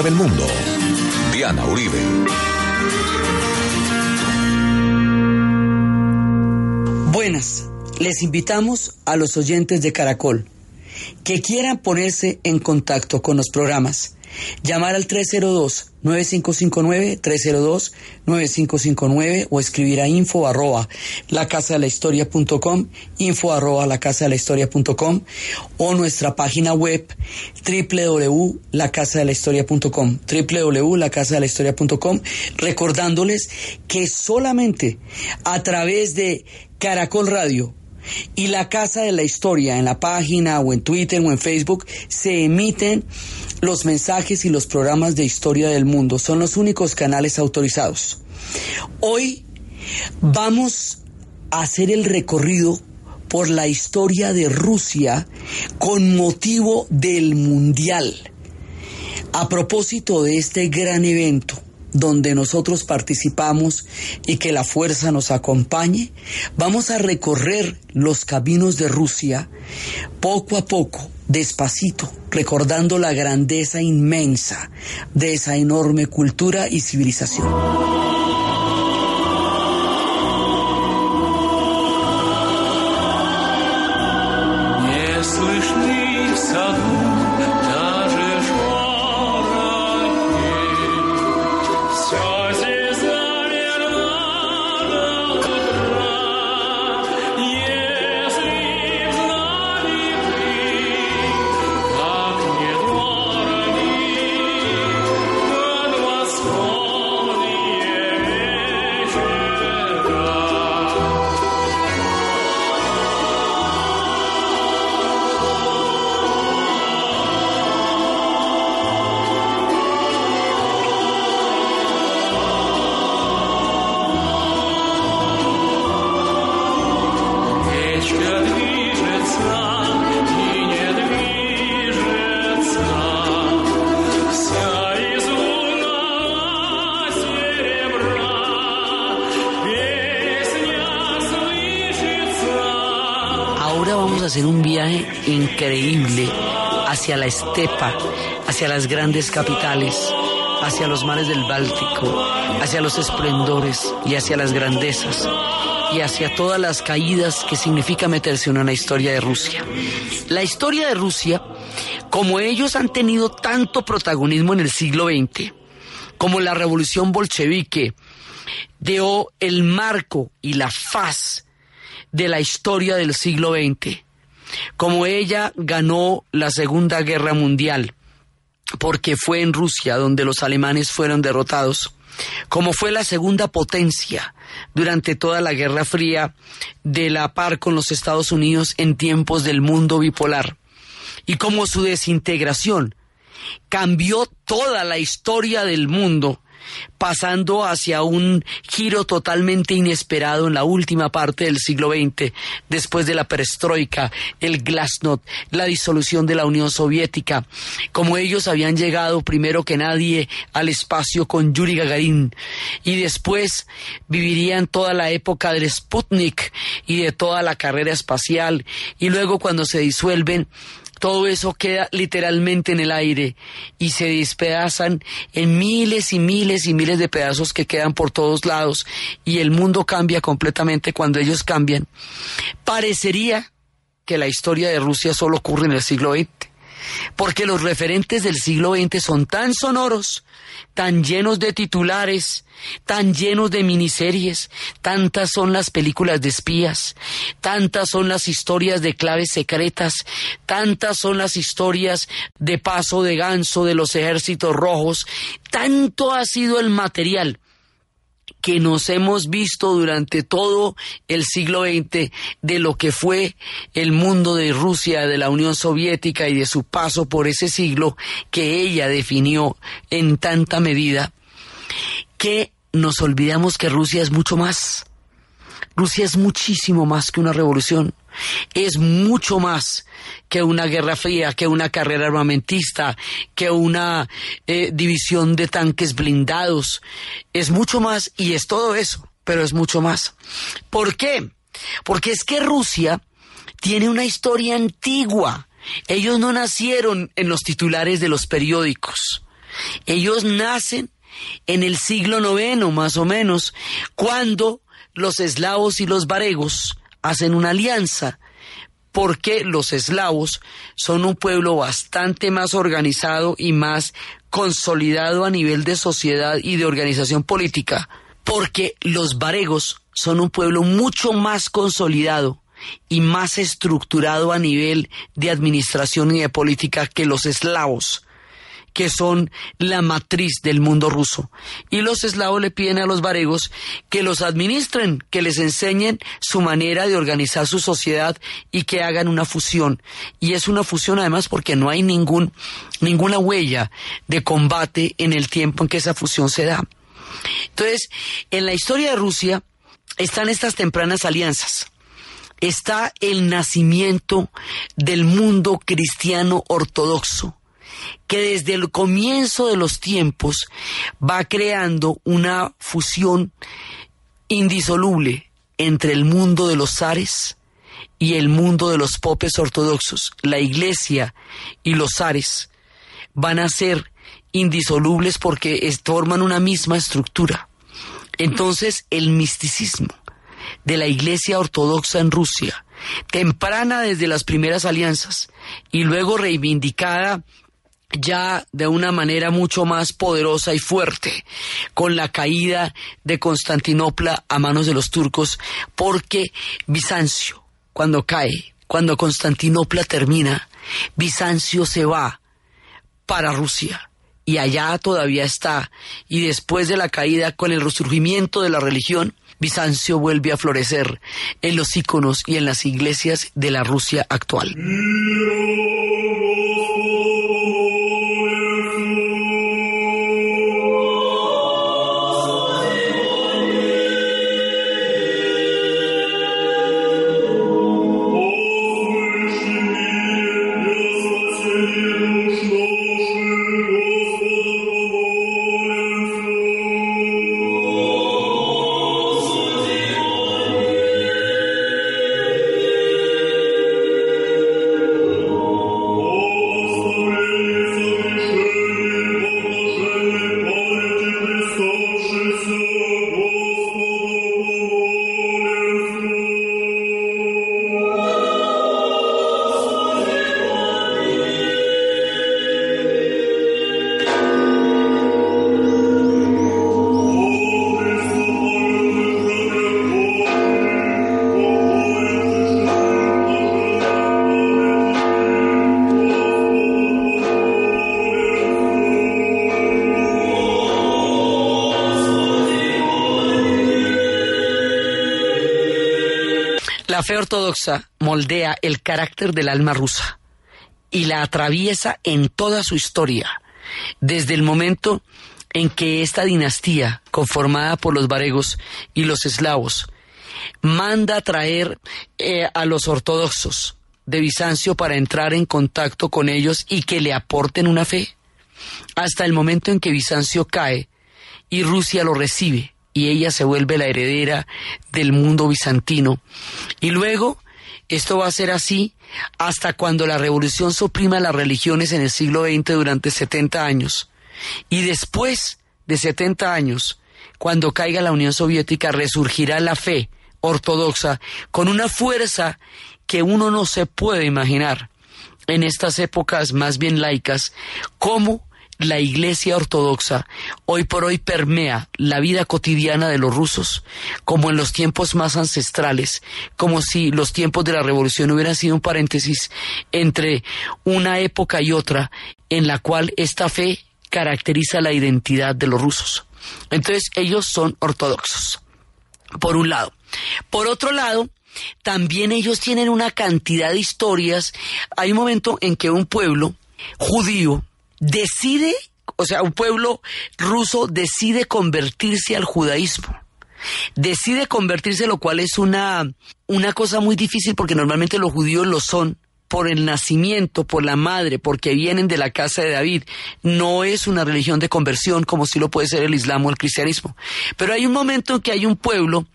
del mundo. Diana Uribe. Buenas, les invitamos a los oyentes de Caracol que quieran ponerse en contacto con los programas Llamar al 302-9559, 302-9559 o escribir a info arroba la casa de la historia punto com, info arroba la casa de la historia com, o nuestra página web www.lacasadelahistoria.com, www.lacasadelahistoria.com, recordándoles que solamente a través de Caracol Radio y la Casa de la Historia en la página o en Twitter o en Facebook se emiten los mensajes y los programas de historia del mundo. Son los únicos canales autorizados. Hoy vamos a hacer el recorrido por la historia de Rusia con motivo del Mundial. A propósito de este gran evento, donde nosotros participamos y que la fuerza nos acompañe, vamos a recorrer los caminos de Rusia poco a poco, despacito, recordando la grandeza inmensa de esa enorme cultura y civilización. Increíble hacia la estepa, hacia las grandes capitales, hacia los mares del Báltico, hacia los esplendores y hacia las grandezas y hacia todas las caídas que significa meterse en una historia de Rusia. La historia de Rusia, como ellos han tenido tanto protagonismo en el siglo XX, como la revolución bolchevique, dio el marco y la faz de la historia del siglo XX como ella ganó la Segunda Guerra Mundial, porque fue en Rusia donde los alemanes fueron derrotados, como fue la segunda potencia durante toda la Guerra Fría de la par con los Estados Unidos en tiempos del mundo bipolar, y como su desintegración cambió toda la historia del mundo pasando hacia un giro totalmente inesperado en la última parte del siglo XX, después de la perestroika, el glasnost, la disolución de la Unión Soviética, como ellos habían llegado primero que nadie al espacio con Yuri Gagarin y después vivirían toda la época del Sputnik y de toda la carrera espacial y luego cuando se disuelven todo eso queda literalmente en el aire y se despedazan en miles y miles y miles de pedazos que quedan por todos lados y el mundo cambia completamente cuando ellos cambian. Parecería que la historia de Rusia solo ocurre en el siglo XX porque los referentes del siglo XX son tan sonoros, tan llenos de titulares, tan llenos de miniseries, tantas son las películas de espías, tantas son las historias de claves secretas, tantas son las historias de paso de ganso de los ejércitos rojos, tanto ha sido el material que nos hemos visto durante todo el siglo XX de lo que fue el mundo de Rusia, de la Unión Soviética y de su paso por ese siglo que ella definió en tanta medida, que nos olvidamos que Rusia es mucho más. Rusia es muchísimo más que una revolución es mucho más que una guerra fría, que una carrera armamentista, que una eh, división de tanques blindados. Es mucho más y es todo eso, pero es mucho más. ¿Por qué? Porque es que Rusia tiene una historia antigua. Ellos no nacieron en los titulares de los periódicos. Ellos nacen en el siglo IX, más o menos, cuando los eslavos y los varegos hacen una alianza porque los eslavos son un pueblo bastante más organizado y más consolidado a nivel de sociedad y de organización política, porque los varegos son un pueblo mucho más consolidado y más estructurado a nivel de administración y de política que los eslavos que son la matriz del mundo ruso. Y los eslavos le piden a los varegos que los administren, que les enseñen su manera de organizar su sociedad y que hagan una fusión. Y es una fusión además porque no hay ningún, ninguna huella de combate en el tiempo en que esa fusión se da. Entonces, en la historia de Rusia están estas tempranas alianzas está el nacimiento del mundo cristiano ortodoxo que desde el comienzo de los tiempos va creando una fusión indisoluble entre el mundo de los zares y el mundo de los popes ortodoxos. La iglesia y los zares van a ser indisolubles porque forman una misma estructura. Entonces el misticismo de la iglesia ortodoxa en Rusia, temprana desde las primeras alianzas y luego reivindicada ya de una manera mucho más poderosa y fuerte con la caída de Constantinopla a manos de los turcos, porque Bizancio, cuando cae, cuando Constantinopla termina, Bizancio se va para Rusia y allá todavía está, y después de la caída, con el resurgimiento de la religión, Bizancio vuelve a florecer en los íconos y en las iglesias de la Rusia actual. La fe ortodoxa moldea el carácter del alma rusa y la atraviesa en toda su historia, desde el momento en que esta dinastía, conformada por los varegos y los eslavos, manda traer eh, a los ortodoxos de Bizancio para entrar en contacto con ellos y que le aporten una fe, hasta el momento en que Bizancio cae y Rusia lo recibe y ella se vuelve la heredera del mundo bizantino. Y luego esto va a ser así hasta cuando la revolución suprima las religiones en el siglo XX durante 70 años. Y después de 70 años, cuando caiga la Unión Soviética, resurgirá la fe ortodoxa con una fuerza que uno no se puede imaginar en estas épocas más bien laicas, como la Iglesia Ortodoxa hoy por hoy permea la vida cotidiana de los rusos, como en los tiempos más ancestrales, como si los tiempos de la revolución hubieran sido un paréntesis entre una época y otra en la cual esta fe caracteriza la identidad de los rusos. Entonces ellos son ortodoxos, por un lado. Por otro lado, también ellos tienen una cantidad de historias. Hay un momento en que un pueblo judío decide, o sea, un pueblo ruso decide convertirse al judaísmo. Decide convertirse, lo cual es una, una cosa muy difícil porque normalmente los judíos lo son por el nacimiento, por la madre, porque vienen de la casa de David. No es una religión de conversión como si lo puede ser el Islam o el cristianismo. Pero hay un momento en que hay un pueblo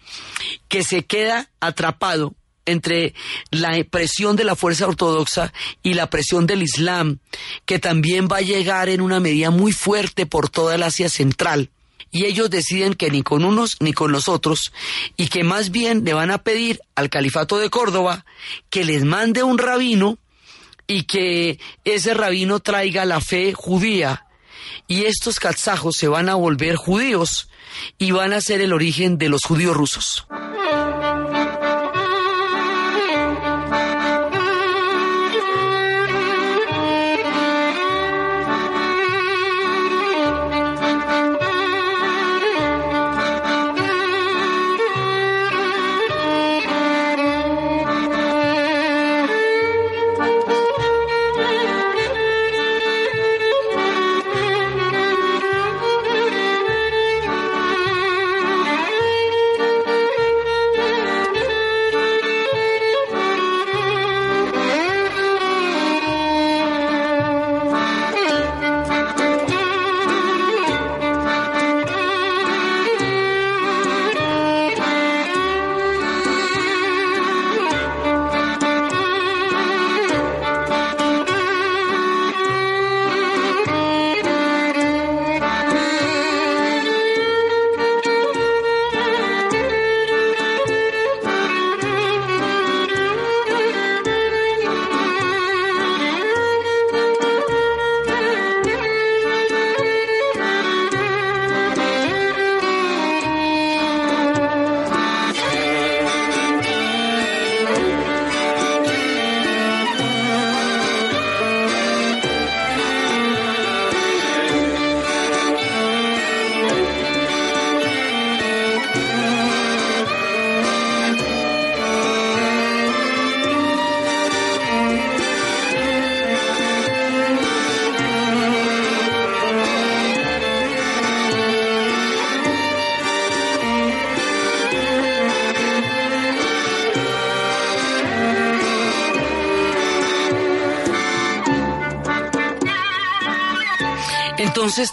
que se queda atrapado entre la presión de la fuerza ortodoxa y la presión del Islam, que también va a llegar en una medida muy fuerte por toda el Asia Central. Y ellos deciden que ni con unos ni con los otros, y que más bien le van a pedir al califato de Córdoba que les mande un rabino y que ese rabino traiga la fe judía. Y estos kazajos se van a volver judíos y van a ser el origen de los judíos rusos.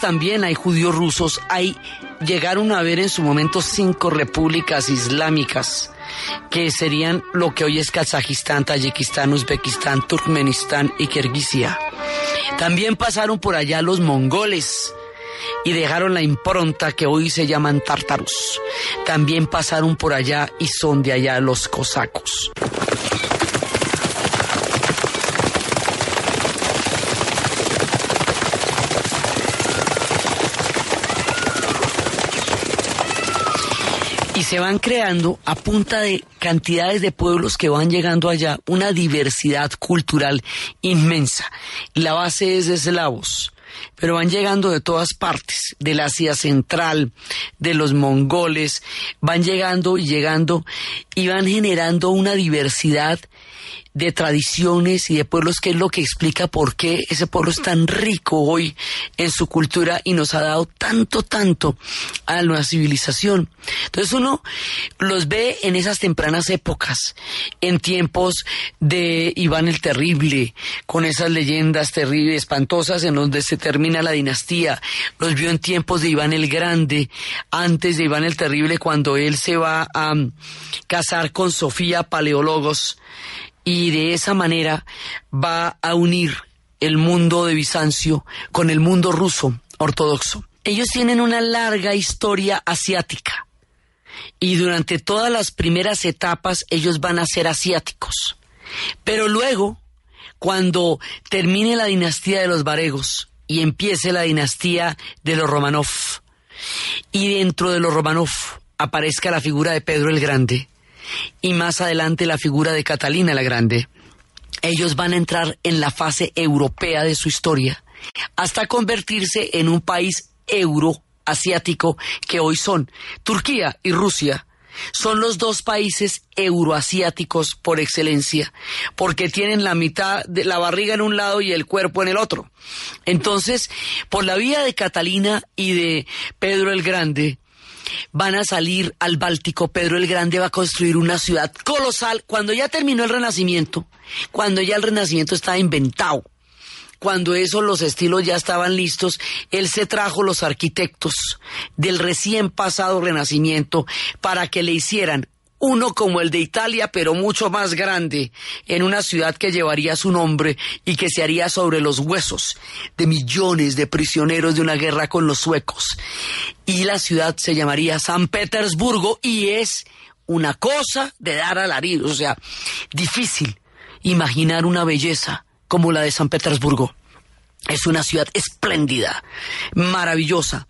También hay judíos rusos, hay, llegaron a haber en su momento cinco repúblicas islámicas que serían lo que hoy es Kazajistán, Tayikistán, Uzbekistán, Turkmenistán y Kirguisia. También pasaron por allá los mongoles y dejaron la impronta que hoy se llaman tártaros. También pasaron por allá y son de allá los cosacos. Van creando a punta de cantidades de pueblos que van llegando allá, una diversidad cultural inmensa. La base es eslavos, pero van llegando de todas partes, del Asia Central, de los mongoles, van llegando y llegando y van generando una diversidad de tradiciones y de pueblos, que es lo que explica por qué ese pueblo es tan rico hoy en su cultura y nos ha dado tanto, tanto a la civilización. Entonces uno los ve en esas tempranas épocas, en tiempos de Iván el Terrible, con esas leyendas terribles, espantosas, en donde se termina la dinastía. Los vio en tiempos de Iván el Grande, antes de Iván el Terrible, cuando él se va a casar con Sofía Paleólogos y de esa manera va a unir el mundo de Bizancio con el mundo ruso ortodoxo. Ellos tienen una larga historia asiática y durante todas las primeras etapas ellos van a ser asiáticos. Pero luego, cuando termine la dinastía de los Varegos y empiece la dinastía de los Romanov, y dentro de los Romanov aparezca la figura de Pedro el Grande, y más adelante la figura de Catalina la Grande. Ellos van a entrar en la fase europea de su historia hasta convertirse en un país euroasiático que hoy son Turquía y Rusia. Son los dos países euroasiáticos por excelencia, porque tienen la mitad de la barriga en un lado y el cuerpo en el otro. Entonces, por la vía de Catalina y de Pedro el Grande, van a salir al Báltico, Pedro el Grande va a construir una ciudad colosal cuando ya terminó el Renacimiento, cuando ya el Renacimiento estaba inventado. Cuando eso, los estilos ya estaban listos, él se trajo los arquitectos del recién pasado Renacimiento para que le hicieran uno como el de Italia, pero mucho más grande, en una ciudad que llevaría su nombre y que se haría sobre los huesos de millones de prisioneros de una guerra con los suecos. Y la ciudad se llamaría San Petersburgo y es una cosa de dar alaridos, o sea, difícil imaginar una belleza como la de San Petersburgo. Es una ciudad espléndida, maravillosa,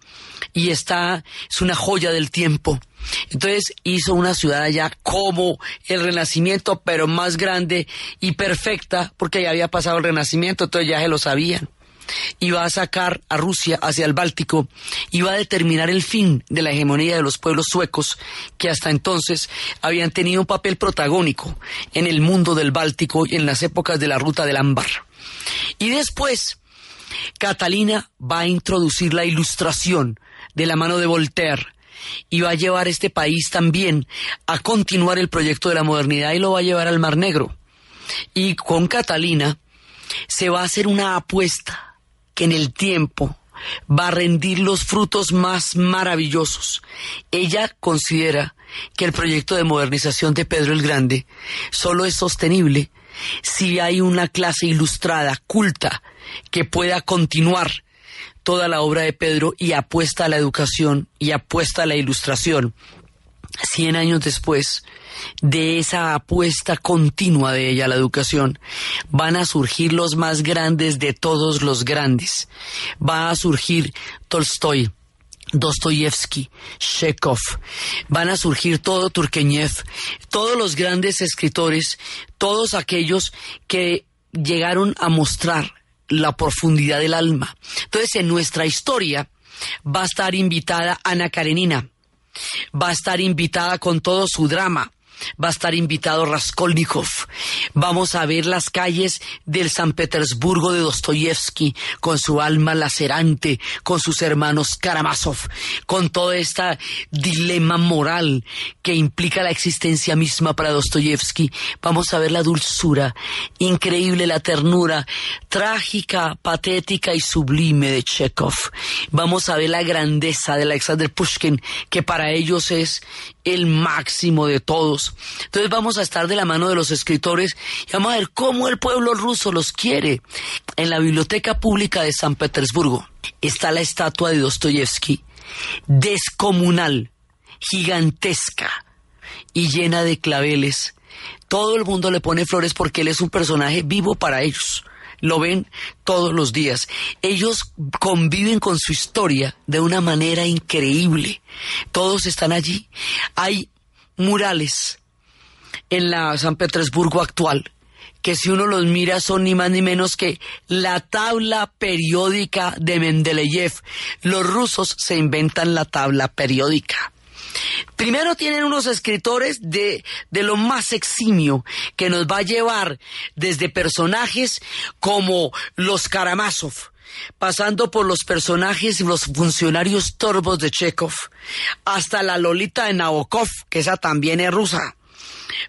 y está, es una joya del tiempo. Entonces hizo una ciudad allá como el Renacimiento, pero más grande y perfecta, porque ya había pasado el Renacimiento, entonces ya se lo sabían. Iba a sacar a Rusia hacia el Báltico, iba a determinar el fin de la hegemonía de los pueblos suecos, que hasta entonces habían tenido un papel protagónico en el mundo del Báltico y en las épocas de la ruta del ámbar. Y después, Catalina va a introducir la ilustración de la mano de Voltaire y va a llevar este país también a continuar el proyecto de la modernidad y lo va a llevar al Mar Negro. Y con Catalina se va a hacer una apuesta que en el tiempo va a rendir los frutos más maravillosos. Ella considera que el proyecto de modernización de Pedro el Grande solo es sostenible si hay una clase ilustrada, culta, que pueda continuar toda la obra de Pedro y apuesta a la educación y apuesta a la ilustración. Cien años después de esa apuesta continua de ella a la educación, van a surgir los más grandes de todos los grandes. Va a surgir Tolstoy, Dostoyevsky, Chekhov, van a surgir todo Turgenev, todos los grandes escritores, todos aquellos que llegaron a mostrar la profundidad del alma. Entonces, en nuestra historia va a estar invitada Ana Karenina, va a estar invitada con todo su drama, va a estar invitado Raskolnikov. Vamos a ver las calles del San Petersburgo de Dostoyevsky con su alma lacerante, con sus hermanos Karamazov, con todo este dilema moral que implica la existencia misma para Dostoyevsky. Vamos a ver la dulzura, increíble la ternura, trágica, patética y sublime de Chekhov. Vamos a ver la grandeza de Alexander Pushkin, que para ellos es el máximo de todos. Entonces vamos a estar de la mano de los escritores y vamos a ver cómo el pueblo ruso los quiere. En la Biblioteca Pública de San Petersburgo está la estatua de Dostoyevsky, descomunal, gigantesca y llena de claveles. Todo el mundo le pone flores porque él es un personaje vivo para ellos lo ven todos los días. Ellos conviven con su historia de una manera increíble. Todos están allí. Hay murales en la San Petersburgo actual que si uno los mira son ni más ni menos que la tabla periódica de Mendeleev. Los rusos se inventan la tabla periódica. Primero tienen unos escritores de, de lo más eximio que nos va a llevar desde personajes como los Karamazov, pasando por los personajes y los funcionarios torbos de Chekhov, hasta la Lolita de Nabokov, que esa también es rusa.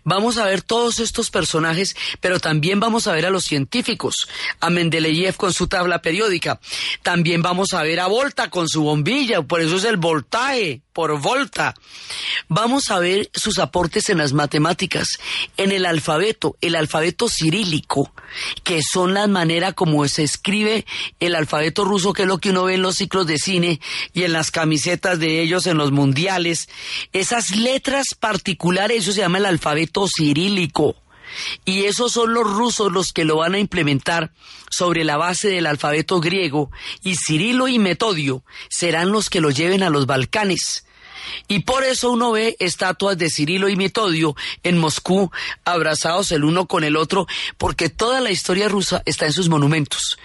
Vamos a ver todos estos personajes, pero también vamos a ver a los científicos, a Mendeleev con su tabla periódica. También vamos a ver a Volta con su bombilla, por eso es el voltaje, por volta. Vamos a ver sus aportes en las matemáticas, en el alfabeto, el alfabeto cirílico, que son la manera como se escribe el alfabeto ruso, que es lo que uno ve en los ciclos de cine y en las camisetas de ellos en los mundiales. Esas letras particulares, eso se llama el alfabeto cirílico. Y esos son los rusos los que lo van a implementar sobre la base del alfabeto griego y Cirilo y Metodio serán los que lo lleven a los Balcanes. Y por eso uno ve estatuas de Cirilo y Metodio en Moscú abrazados el uno con el otro, porque toda la historia rusa está en sus monumentos.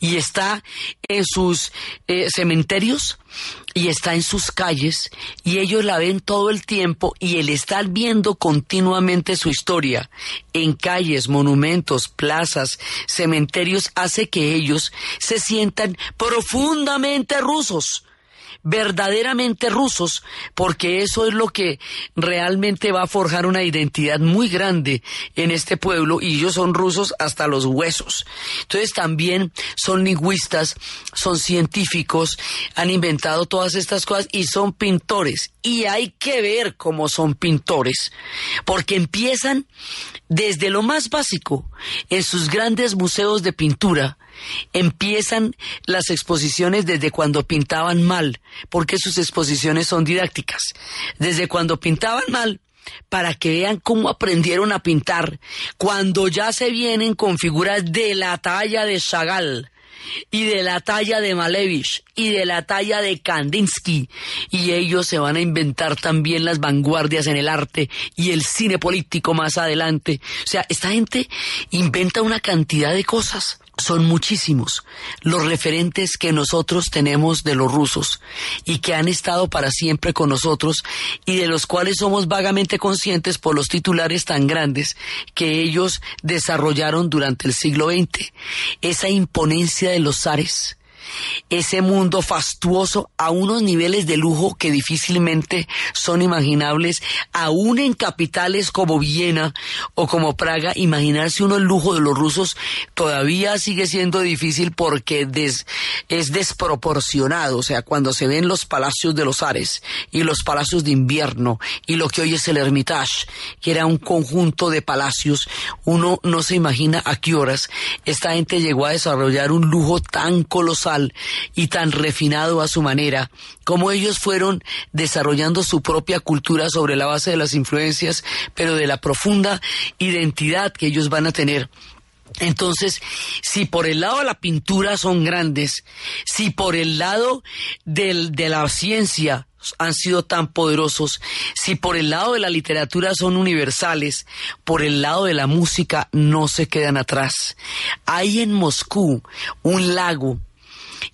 Y está en sus eh, cementerios y está en sus calles y ellos la ven todo el tiempo y el estar viendo continuamente su historia en calles, monumentos, plazas, cementerios hace que ellos se sientan profundamente rusos verdaderamente rusos, porque eso es lo que realmente va a forjar una identidad muy grande en este pueblo y ellos son rusos hasta los huesos. Entonces también son lingüistas, son científicos, han inventado todas estas cosas y son pintores. Y hay que ver cómo son pintores, porque empiezan desde lo más básico, en sus grandes museos de pintura, empiezan las exposiciones desde cuando pintaban mal, porque sus exposiciones son didácticas. Desde cuando pintaban mal, para que vean cómo aprendieron a pintar cuando ya se vienen con figuras de la talla de Chagall y de la talla de Malevich y de la talla de Kandinsky y ellos se van a inventar también las vanguardias en el arte y el cine político más adelante. O sea, esta gente inventa una cantidad de cosas son muchísimos los referentes que nosotros tenemos de los rusos y que han estado para siempre con nosotros y de los cuales somos vagamente conscientes por los titulares tan grandes que ellos desarrollaron durante el siglo XX. Esa imponencia de los zares, ese mundo fastuoso a unos niveles de lujo que difícilmente son imaginables, aún en capitales como Viena o como Praga, imaginarse uno el lujo de los rusos todavía sigue siendo difícil porque es desproporcionado, o sea, cuando se ven los palacios de los Ares y los palacios de invierno y lo que hoy es el Hermitage, que era un conjunto de palacios, uno no se imagina a qué horas esta gente llegó a desarrollar un lujo tan colosal y tan refinado a su manera, como ellos fueron desarrollando su propia cultura sobre la base de las influencias, pero de la profunda identidad que ellos van a tener entonces, si por el lado de la pintura son grandes, si por el lado de la ciencia han sido tan poderosos, si por el lado de la literatura son universales, por el lado de la música no se quedan atrás. Hay en Moscú un lago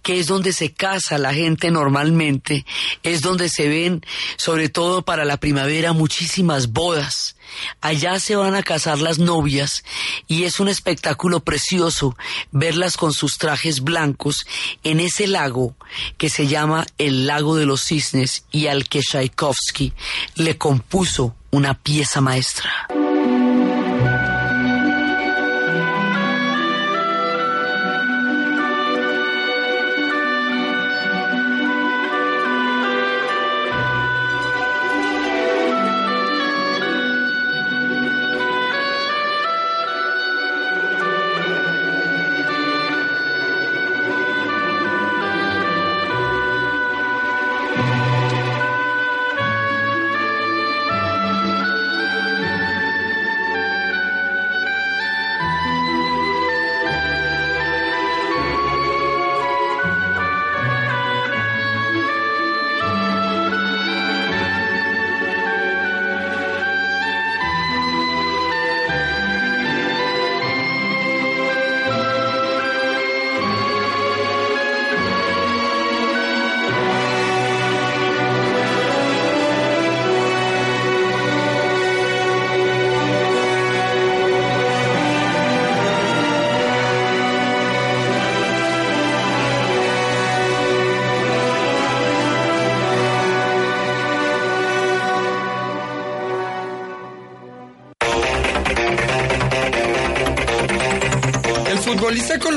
que es donde se casa la gente normalmente, es donde se ven, sobre todo para la primavera, muchísimas bodas. Allá se van a casar las novias y es un espectáculo precioso verlas con sus trajes blancos en ese lago que se llama el lago de los cisnes y al que Tchaikovsky le compuso una pieza maestra.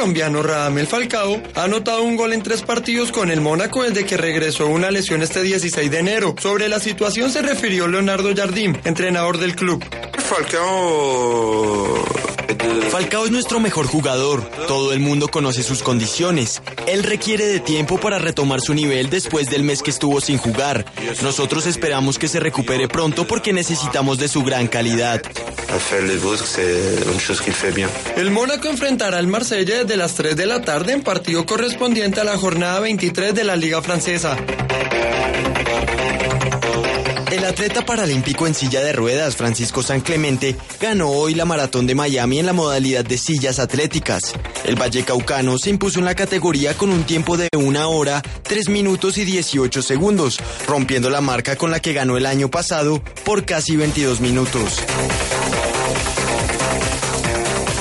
Colombiano Radamel Falcao ha anotado un gol en tres partidos con el Mónaco desde que regresó una lesión este 16 de enero. Sobre la situación se refirió Leonardo Jardim, entrenador del club. Falcao Falcao es nuestro mejor jugador. Todo el mundo conoce sus condiciones. Él requiere de tiempo para retomar su nivel después del mes que estuvo sin jugar. Nosotros esperamos que se recupere pronto porque necesitamos de su gran calidad. El Mónaco enfrentará al Marsella desde las 3 de la tarde en partido correspondiente a la jornada 23 de la Liga Francesa. El atleta paralímpico en silla de ruedas, Francisco San Clemente, ganó hoy la maratón de Miami en la modalidad de sillas atléticas. El Vallecaucano se impuso en la categoría con un tiempo de una hora, 3 minutos y 18 segundos, rompiendo la marca con la que ganó el año pasado por casi 22 minutos.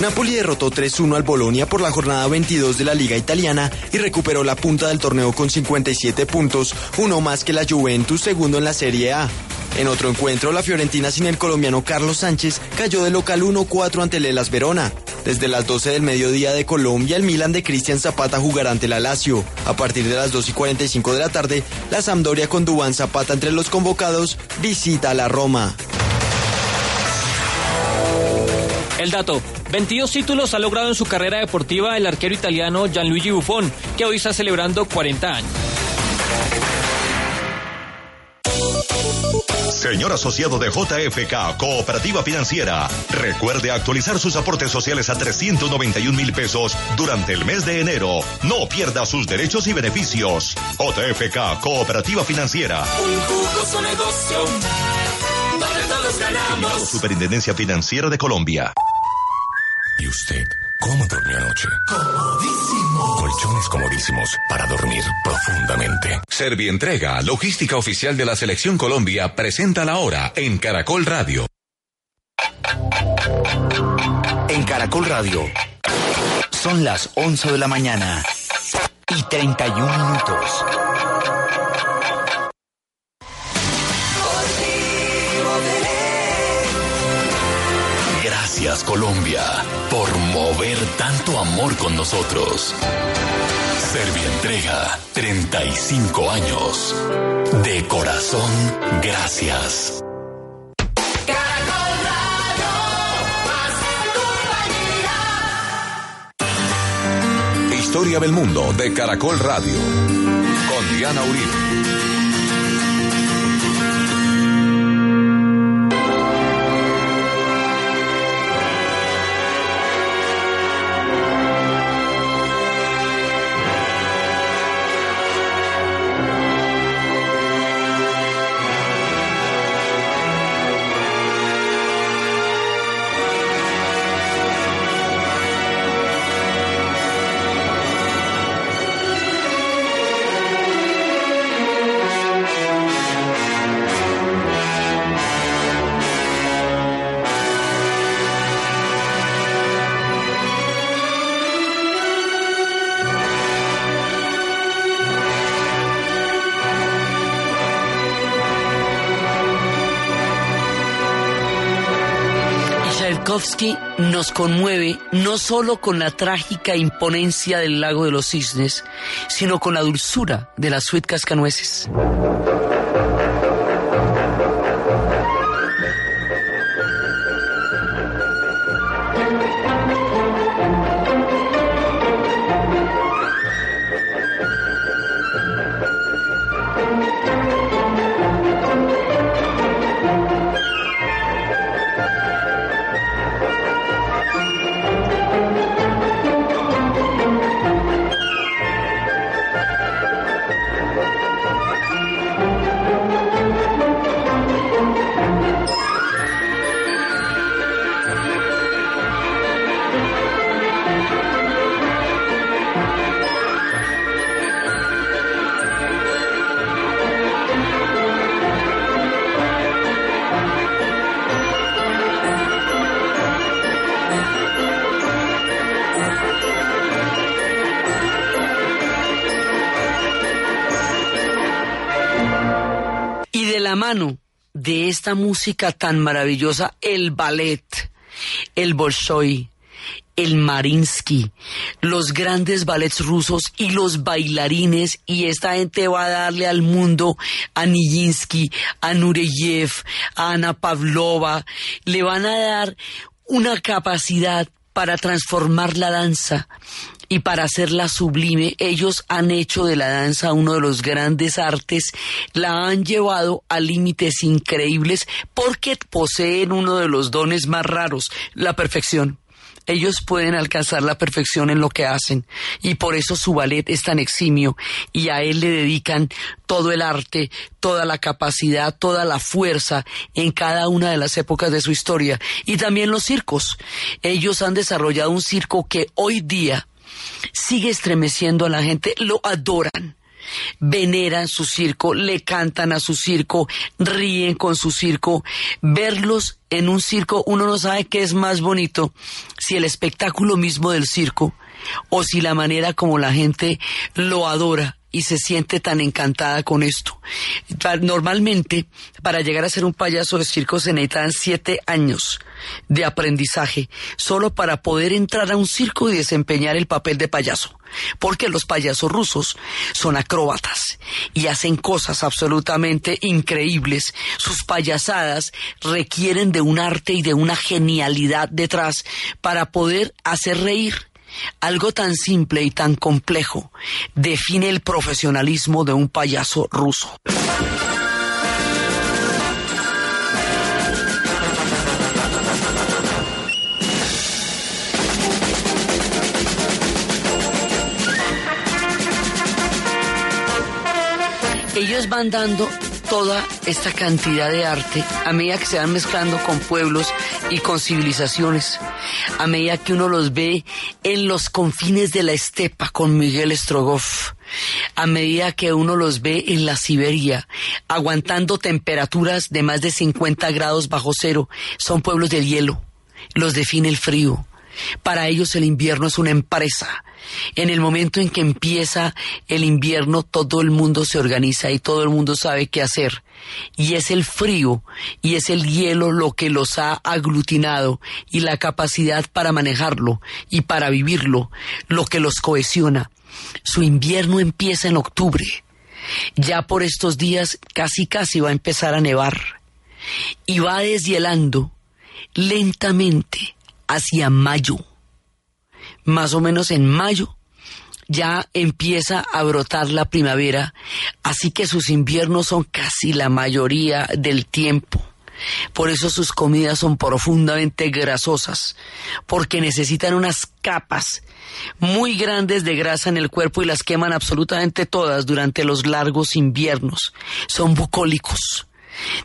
Napoli derrotó 3-1 al Bolonia por la jornada 22 de la Liga Italiana y recuperó la punta del torneo con 57 puntos, uno más que la Juventus, segundo en la Serie A. En otro encuentro, la Fiorentina sin el colombiano Carlos Sánchez cayó de local 1-4 ante Lelas Verona. Desde las 12 del mediodía de Colombia, el Milan de Cristian Zapata jugará ante la Lazio. A partir de las 2 y 45 de la tarde, la Sampdoria con Dubán Zapata entre los convocados visita a la Roma. El dato. 22 títulos ha logrado en su carrera deportiva el arquero italiano Gianluigi Buffon, que hoy está celebrando 40 años. Señor asociado de JFK, Cooperativa Financiera, recuerde actualizar sus aportes sociales a 391 mil pesos durante el mes de enero. No pierda sus derechos y beneficios. JFK, Cooperativa Financiera. Un jugoso negocio donde todos ganamos. Superintendencia Financiera de Colombia. ¿Y usted cómo durmió anoche? Comodísimo. Colchones comodísimos para dormir profundamente. Servientrega, logística oficial de la Selección Colombia, presenta la hora en Caracol Radio. En Caracol Radio son las 11 de la mañana y 31 minutos. Colombia por mover tanto amor con nosotros. Servientrega, 35 años. De corazón, gracias. Caracol Radio, más compañía. Historia del mundo de Caracol Radio. Con Diana Uribe. Tchaikovsky nos conmueve no solo con la trágica imponencia del lago de los cisnes, sino con la dulzura de las suite cascanueces. Esta música tan maravillosa, el ballet, el Bolshoi, el Marinsky, los grandes ballets rusos y los bailarines, y esta gente va a darle al mundo a Nijinsky, a Nureyev, a Ana Pavlova, le van a dar una capacidad para transformar la danza y para hacerla sublime. Ellos han hecho de la danza uno de los grandes artes, la han llevado a límites increíbles porque poseen uno de los dones más raros, la perfección. Ellos pueden alcanzar la perfección en lo que hacen y por eso su ballet es tan eximio y a él le dedican todo el arte, toda la capacidad, toda la fuerza en cada una de las épocas de su historia y también los circos. Ellos han desarrollado un circo que hoy día sigue estremeciendo a la gente, lo adoran. Veneran su circo, le cantan a su circo, ríen con su circo. Verlos en un circo, uno no sabe qué es más bonito, si el espectáculo mismo del circo o si la manera como la gente lo adora y se siente tan encantada con esto. Normalmente, para llegar a ser un payaso de circo se necesitan siete años de aprendizaje solo para poder entrar a un circo y desempeñar el papel de payaso. Porque los payasos rusos son acróbatas y hacen cosas absolutamente increíbles. Sus payasadas requieren de un arte y de una genialidad detrás para poder hacer reír algo tan simple y tan complejo define el profesionalismo de un payaso ruso. Ellos van dando toda esta cantidad de arte a medida que se van mezclando con pueblos y con civilizaciones, a medida que uno los ve en los confines de la estepa con Miguel Strogoff, a medida que uno los ve en la Siberia, aguantando temperaturas de más de 50 grados bajo cero, son pueblos del hielo, los define el frío. Para ellos el invierno es una empresa, en el momento en que empieza el invierno, todo el mundo se organiza y todo el mundo sabe qué hacer. Y es el frío y es el hielo lo que los ha aglutinado y la capacidad para manejarlo y para vivirlo lo que los cohesiona. Su invierno empieza en octubre. Ya por estos días casi casi va a empezar a nevar y va deshielando lentamente hacia mayo más o menos en mayo, ya empieza a brotar la primavera, así que sus inviernos son casi la mayoría del tiempo. Por eso sus comidas son profundamente grasosas, porque necesitan unas capas muy grandes de grasa en el cuerpo y las queman absolutamente todas durante los largos inviernos. Son bucólicos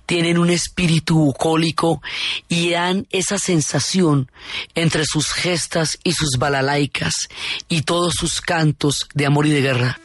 tienen un espíritu bucólico y dan esa sensación entre sus gestas y sus balalaicas y todos sus cantos de amor y de guerra.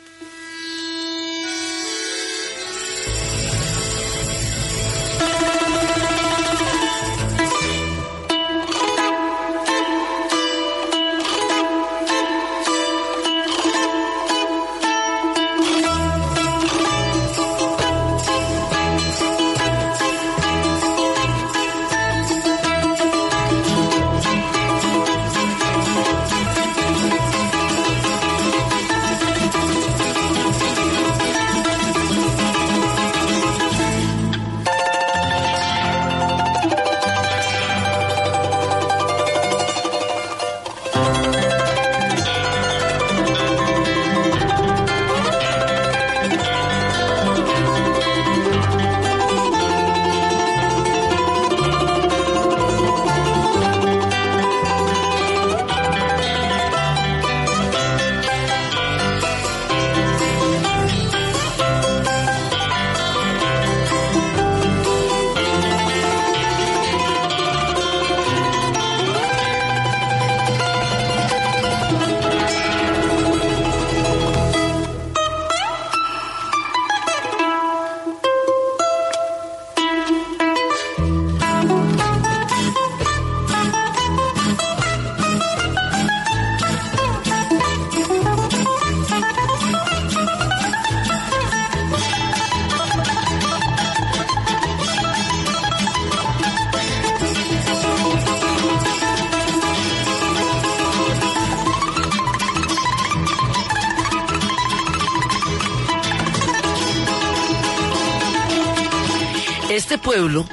Pueblo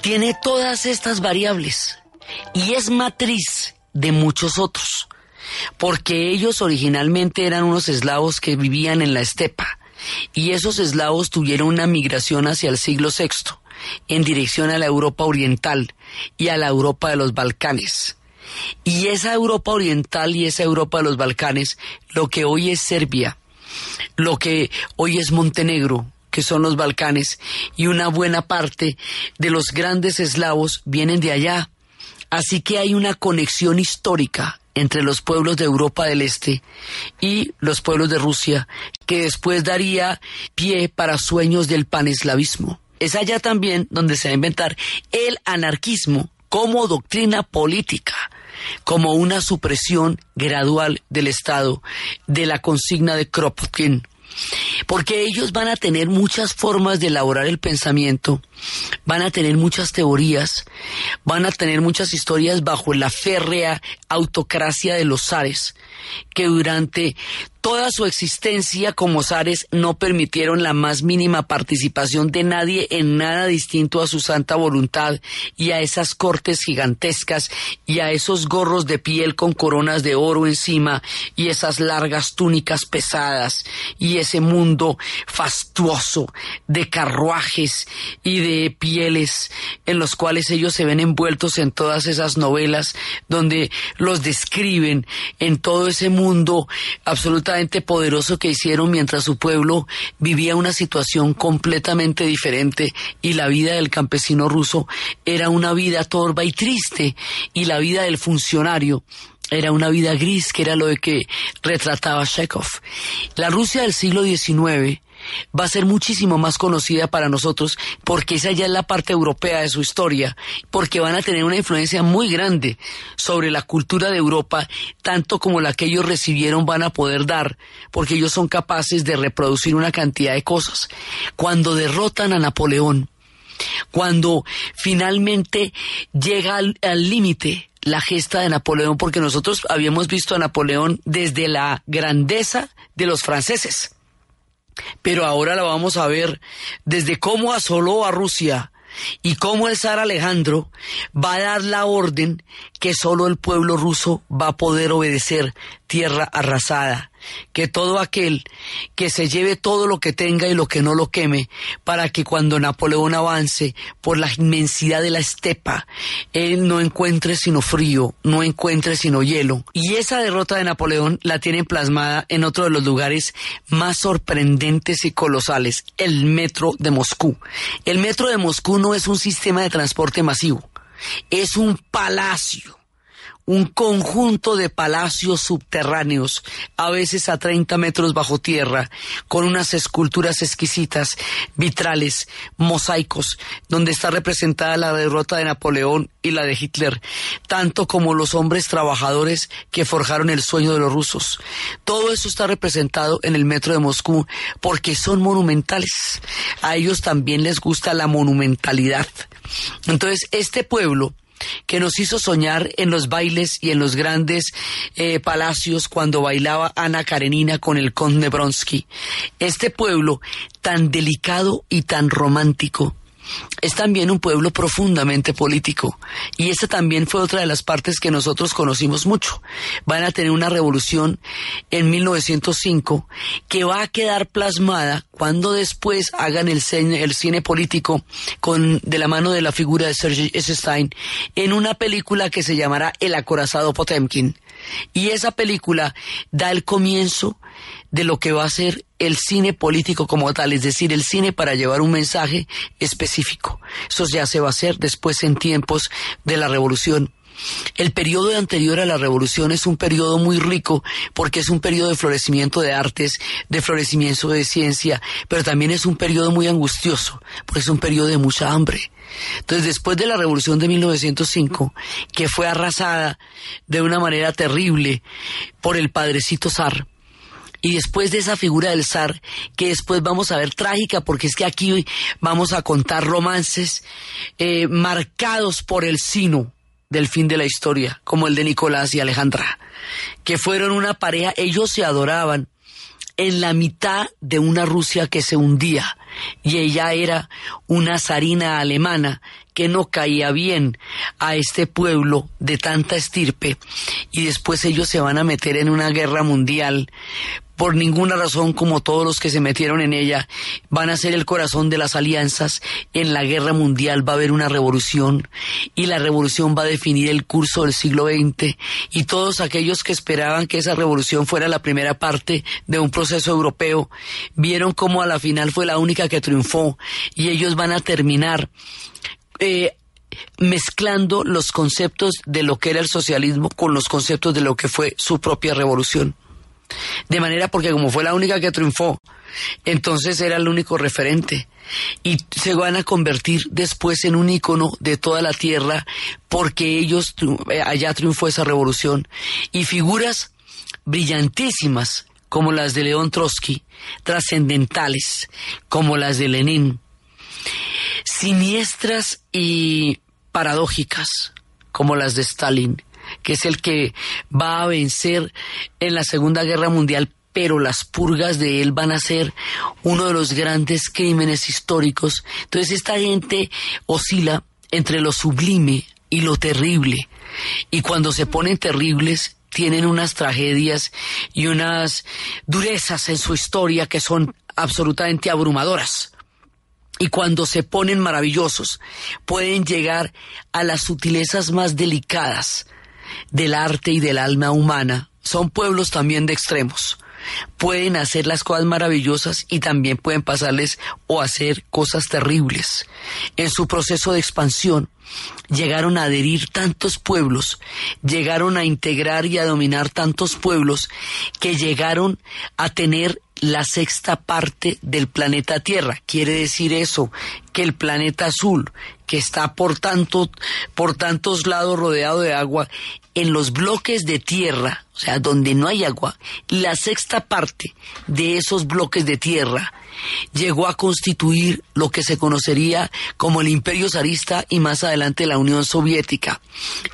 tiene todas estas variables y es matriz de muchos otros, porque ellos originalmente eran unos eslavos que vivían en la estepa y esos eslavos tuvieron una migración hacia el siglo VI en dirección a la Europa oriental y a la Europa de los Balcanes. Y esa Europa oriental y esa Europa de los Balcanes, lo que hoy es Serbia, lo que hoy es Montenegro, que son los Balcanes, y una buena parte de los grandes eslavos vienen de allá. Así que hay una conexión histórica entre los pueblos de Europa del Este y los pueblos de Rusia, que después daría pie para sueños del paneslavismo. Es allá también donde se va a inventar el anarquismo como doctrina política, como una supresión gradual del Estado de la consigna de Kropotkin porque ellos van a tener muchas formas de elaborar el pensamiento, van a tener muchas teorías, van a tener muchas historias bajo la férrea autocracia de los zares, que durante toda su existencia como zares no permitieron la más mínima participación de nadie en nada distinto a su santa voluntad y a esas cortes gigantescas y a esos gorros de piel con coronas de oro encima y esas largas túnicas pesadas y ese mundo fastuoso de carruajes y de pieles en los cuales ellos se ven envueltos en todas esas novelas donde los describen en todo ese mundo absolutamente poderoso que hicieron mientras su pueblo vivía una situación completamente diferente y la vida del campesino ruso era una vida torva y triste y la vida del funcionario era una vida gris, que era lo de que retrataba Chekhov. La Rusia del siglo XIX va a ser muchísimo más conocida para nosotros porque esa ya es la parte europea de su historia, porque van a tener una influencia muy grande sobre la cultura de Europa, tanto como la que ellos recibieron van a poder dar, porque ellos son capaces de reproducir una cantidad de cosas. Cuando derrotan a Napoleón, cuando finalmente llega al límite la gesta de Napoleón, porque nosotros habíamos visto a Napoleón desde la grandeza de los franceses pero ahora la vamos a ver desde cómo asoló a Rusia y cómo el zar Alejandro va a dar la orden que solo el pueblo ruso va a poder obedecer tierra arrasada, que todo aquel que se lleve todo lo que tenga y lo que no lo queme, para que cuando Napoleón avance por la inmensidad de la estepa, él no encuentre sino frío, no encuentre sino hielo. Y esa derrota de Napoleón la tienen plasmada en otro de los lugares más sorprendentes y colosales, el metro de Moscú. El metro de Moscú no es un sistema de transporte masivo, es un palacio un conjunto de palacios subterráneos, a veces a 30 metros bajo tierra, con unas esculturas exquisitas, vitrales, mosaicos, donde está representada la derrota de Napoleón y la de Hitler, tanto como los hombres trabajadores que forjaron el sueño de los rusos. Todo eso está representado en el metro de Moscú porque son monumentales. A ellos también les gusta la monumentalidad. Entonces, este pueblo, que nos hizo soñar en los bailes y en los grandes eh, palacios cuando bailaba Ana Karenina con el conde Bronsky. Este pueblo tan delicado y tan romántico es también un pueblo profundamente político. Y esta también fue otra de las partes que nosotros conocimos mucho. Van a tener una revolución en 1905 que va a quedar plasmada cuando después hagan el cine, político con, de la mano de la figura de Sergei Eisenstein en una película que se llamará El acorazado Potemkin. Y esa película da el comienzo de lo que va a ser el cine político como tal, es decir, el cine para llevar un mensaje específico. Eso ya se va a hacer después en tiempos de la revolución. El periodo anterior a la revolución es un periodo muy rico porque es un periodo de florecimiento de artes, de florecimiento de ciencia, pero también es un periodo muy angustioso porque es un periodo de mucha hambre. Entonces, después de la revolución de 1905, que fue arrasada de una manera terrible por el padrecito zar, y después de esa figura del zar, que después vamos a ver trágica, porque es que aquí vamos a contar romances eh, marcados por el sino del fin de la historia, como el de Nicolás y Alejandra, que fueron una pareja, ellos se adoraban en la mitad de una Rusia que se hundía, y ella era una zarina alemana que no caía bien a este pueblo de tanta estirpe y después ellos se van a meter en una guerra mundial por ninguna razón como todos los que se metieron en ella, van a ser el corazón de las alianzas. En la guerra mundial va a haber una revolución y la revolución va a definir el curso del siglo XX y todos aquellos que esperaban que esa revolución fuera la primera parte de un proceso europeo, vieron como a la final fue la única que triunfó y ellos van a terminar eh, mezclando los conceptos de lo que era el socialismo con los conceptos de lo que fue su propia revolución. De manera porque como fue la única que triunfó, entonces era el único referente. Y se van a convertir después en un ícono de toda la tierra porque ellos, eh, allá triunfó esa revolución. Y figuras brillantísimas como las de León Trotsky, trascendentales como las de Lenin, siniestras y paradójicas como las de Stalin, que es el que va a vencer en la Segunda Guerra Mundial, pero las purgas de él van a ser uno de los grandes crímenes históricos. Entonces esta gente oscila entre lo sublime y lo terrible. Y cuando se ponen terribles, tienen unas tragedias y unas durezas en su historia que son absolutamente abrumadoras. Y cuando se ponen maravillosos, pueden llegar a las sutilezas más delicadas del arte y del alma humana. Son pueblos también de extremos. Pueden hacer las cosas maravillosas y también pueden pasarles o hacer cosas terribles. En su proceso de expansión, llegaron a adherir tantos pueblos, llegaron a integrar y a dominar tantos pueblos, que llegaron a tener la sexta parte del planeta Tierra. Quiere decir eso, que el planeta azul, que está por tanto, por tantos lados rodeado de agua, en los bloques de tierra, o sea, donde no hay agua, la sexta parte de esos bloques de tierra llegó a constituir lo que se conocería como el Imperio zarista y más adelante la Unión Soviética.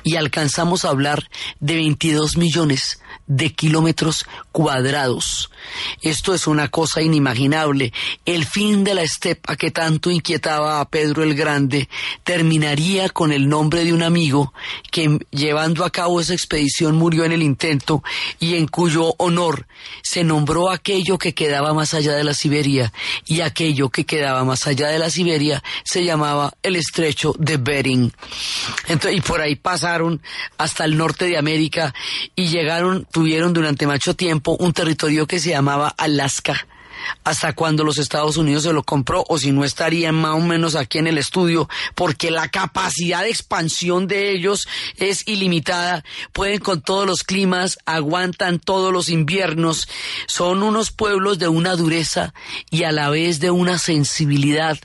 Y alcanzamos a hablar de 22 millones de kilómetros cuadrados. Esto es una cosa inimaginable. El fin de la estepa que tanto inquietaba a Pedro el Grande terminaría con el nombre de un amigo que llevando a cabo esa expedición murió en el intento y en cuyo honor se nombró aquello que quedaba más allá de la Siberia y aquello que quedaba más allá de la Siberia se llamaba el estrecho de Bering. Entonces, y por ahí pasaron hasta el norte de América y llegaron tuvieron durante mucho tiempo un territorio que se llamaba Alaska hasta cuando los Estados Unidos se lo compró o si no estarían más o menos aquí en el estudio porque la capacidad de expansión de ellos es ilimitada, pueden con todos los climas, aguantan todos los inviernos, son unos pueblos de una dureza y a la vez de una sensibilidad.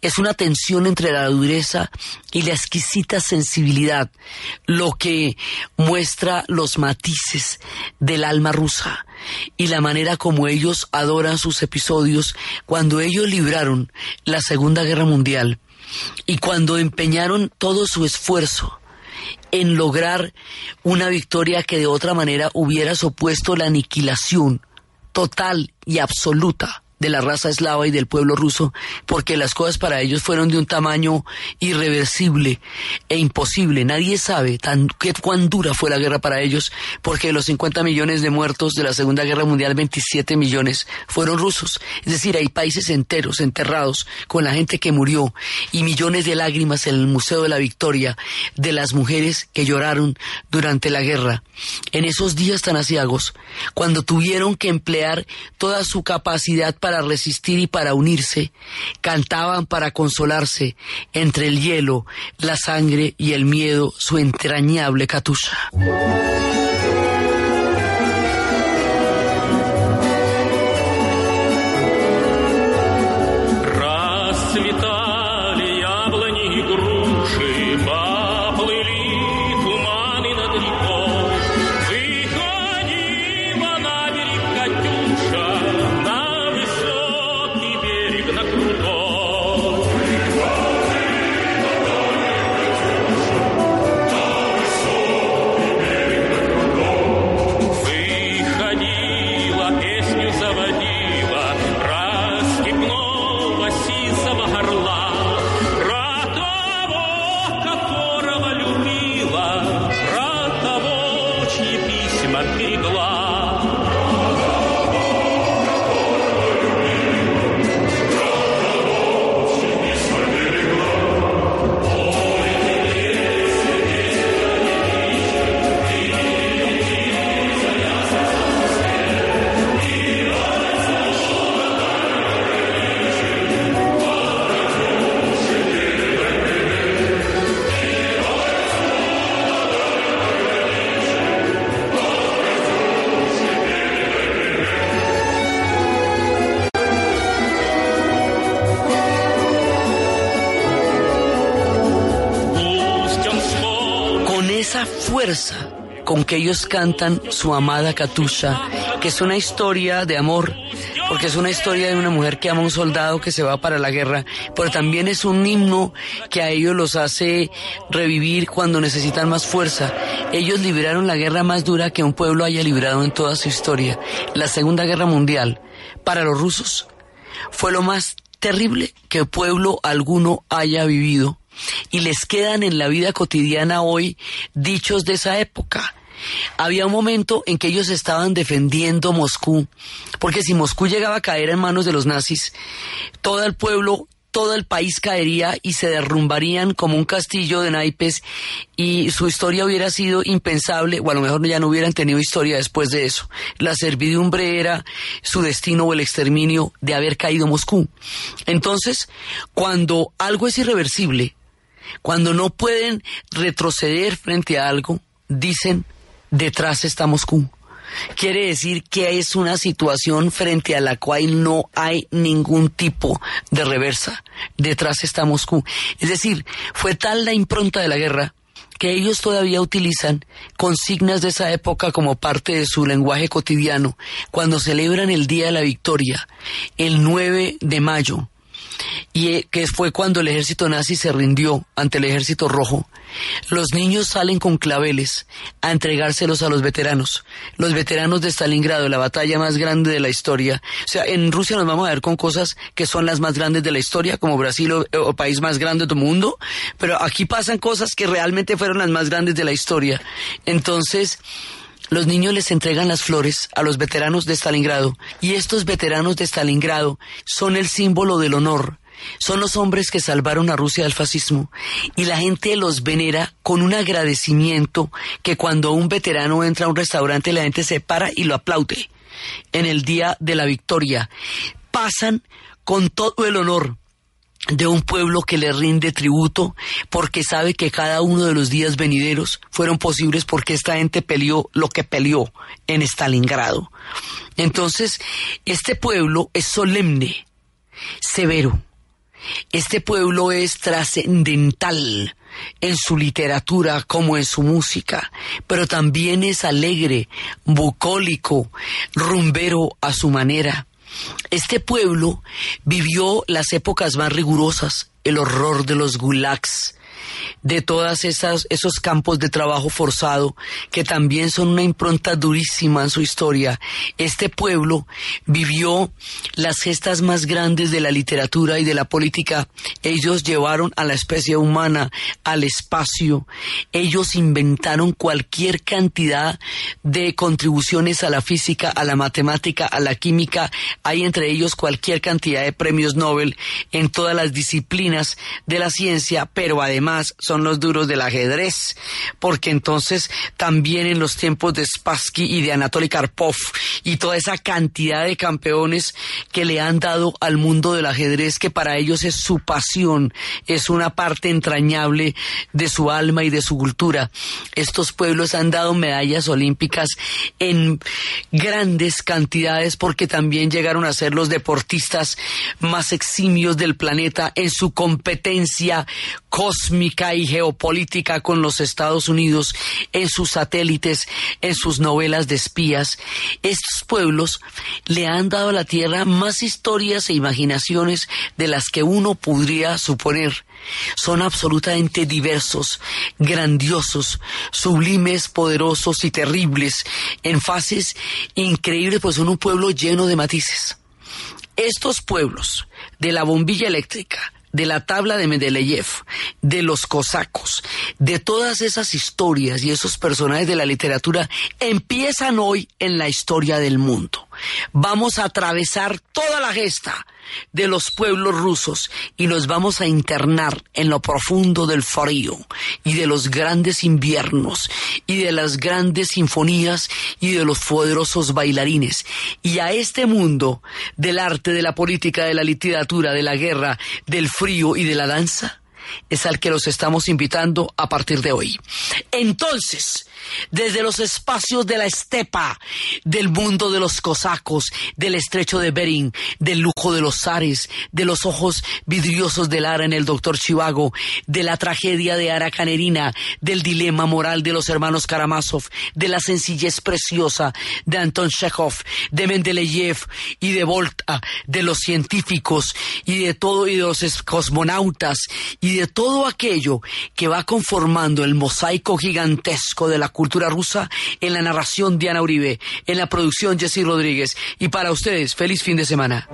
Es una tensión entre la dureza y la exquisita sensibilidad, lo que muestra los matices del alma rusa y la manera como ellos adoran sus episodios cuando ellos libraron la Segunda Guerra Mundial y cuando empeñaron todo su esfuerzo en lograr una victoria que de otra manera hubiera supuesto la aniquilación total y absoluta de la raza eslava y del pueblo ruso, porque las cosas para ellos fueron de un tamaño irreversible e imposible. Nadie sabe tan, cuán dura fue la guerra para ellos, porque de los 50 millones de muertos de la Segunda Guerra Mundial, 27 millones fueron rusos. Es decir, hay países enteros enterrados con la gente que murió y millones de lágrimas en el Museo de la Victoria de las mujeres que lloraron durante la guerra. En esos días tan asiagos, cuando tuvieron que emplear toda su capacidad para para resistir y para unirse, cantaban para consolarse entre el hielo, la sangre y el miedo su entrañable Katusha. Fuerza con que ellos cantan su amada Katusha, que es una historia de amor, porque es una historia de una mujer que ama a un soldado que se va para la guerra, pero también es un himno que a ellos los hace revivir cuando necesitan más fuerza. Ellos liberaron la guerra más dura que un pueblo haya librado en toda su historia, la Segunda Guerra Mundial. Para los rusos fue lo más terrible que pueblo alguno haya vivido y les quedan en la vida cotidiana hoy dichos de esa época. Había un momento en que ellos estaban defendiendo Moscú, porque si Moscú llegaba a caer en manos de los nazis, todo el pueblo, todo el país caería y se derrumbarían como un castillo de naipes y su historia hubiera sido impensable, o a lo mejor ya no hubieran tenido historia después de eso. La servidumbre era su destino o el exterminio de haber caído Moscú. Entonces, cuando algo es irreversible, cuando no pueden retroceder frente a algo, dicen, detrás está Moscú. Quiere decir que es una situación frente a la cual no hay ningún tipo de reversa. Detrás está Moscú. Es decir, fue tal la impronta de la guerra que ellos todavía utilizan consignas de esa época como parte de su lenguaje cotidiano cuando celebran el Día de la Victoria, el 9 de mayo y eh, que fue cuando el ejército nazi se rindió ante el ejército rojo. Los niños salen con claveles a entregárselos a los veteranos. Los veteranos de Stalingrado, la batalla más grande de la historia. O sea, en Rusia nos vamos a ver con cosas que son las más grandes de la historia, como Brasil o, o país más grande del mundo, pero aquí pasan cosas que realmente fueron las más grandes de la historia. Entonces, los niños les entregan las flores a los veteranos de Stalingrado y estos veteranos de Stalingrado son el símbolo del honor. Son los hombres que salvaron a Rusia del fascismo y la gente los venera con un agradecimiento que cuando un veterano entra a un restaurante la gente se para y lo aplaude. En el día de la victoria pasan con todo el honor de un pueblo que le rinde tributo porque sabe que cada uno de los días venideros fueron posibles porque esta gente peleó lo que peleó en Stalingrado. Entonces, este pueblo es solemne, severo. Este pueblo es trascendental en su literatura como en su música, pero también es alegre, bucólico, rumbero a su manera. Este pueblo vivió las épocas más rigurosas, el horror de los gulags, de todas esas esos campos de trabajo forzado que también son una impronta durísima en su historia. Este pueblo vivió las gestas más grandes de la literatura y de la política. Ellos llevaron a la especie humana al espacio. Ellos inventaron cualquier cantidad de contribuciones a la física, a la matemática, a la química. Hay entre ellos cualquier cantidad de premios Nobel en todas las disciplinas de la ciencia, pero además son los duros del ajedrez, porque entonces también en los tiempos de Spassky y de Anatoly Karpov y toda esa cantidad de campeones que le han dado al mundo del ajedrez, que para ellos es su pasión, es una parte entrañable de su alma y de su cultura. Estos pueblos han dado medallas olímpicas en grandes cantidades porque también llegaron a ser los deportistas más eximios del planeta en su competencia cósmica y geopolítica con los Estados Unidos, en sus satélites, en sus novelas de espías. Pueblos le han dado a la Tierra más historias e imaginaciones de las que uno podría suponer. Son absolutamente diversos, grandiosos, sublimes, poderosos y terribles, en fases increíbles, pues son un pueblo lleno de matices. Estos pueblos de la bombilla eléctrica, de la tabla de Mendeleev, de los cosacos, de todas esas historias y esos personajes de la literatura empiezan hoy en la historia del mundo. Vamos a atravesar toda la gesta de los pueblos rusos y nos vamos a internar en lo profundo del frío y de los grandes inviernos y de las grandes sinfonías y de los poderosos bailarines. Y a este mundo del arte, de la política, de la literatura, de la guerra, del frío y de la danza, es al que los estamos invitando a partir de hoy. Entonces, desde los espacios de la estepa, del mundo de los cosacos, del estrecho de Bering, del lujo de los zares, de los ojos vidriosos de Lara en el doctor Chivago, de la tragedia de Aracanerina, del dilema moral de los hermanos Karamazov, de la sencillez preciosa de Anton Chekhov, de Mendeleev y de Volta, de los científicos y de todo y de los cosmonautas y de todo aquello que va conformando el mosaico gigantesco de la cultura rusa en la narración Diana Uribe, en la producción Jesse Rodríguez y para ustedes feliz fin de semana.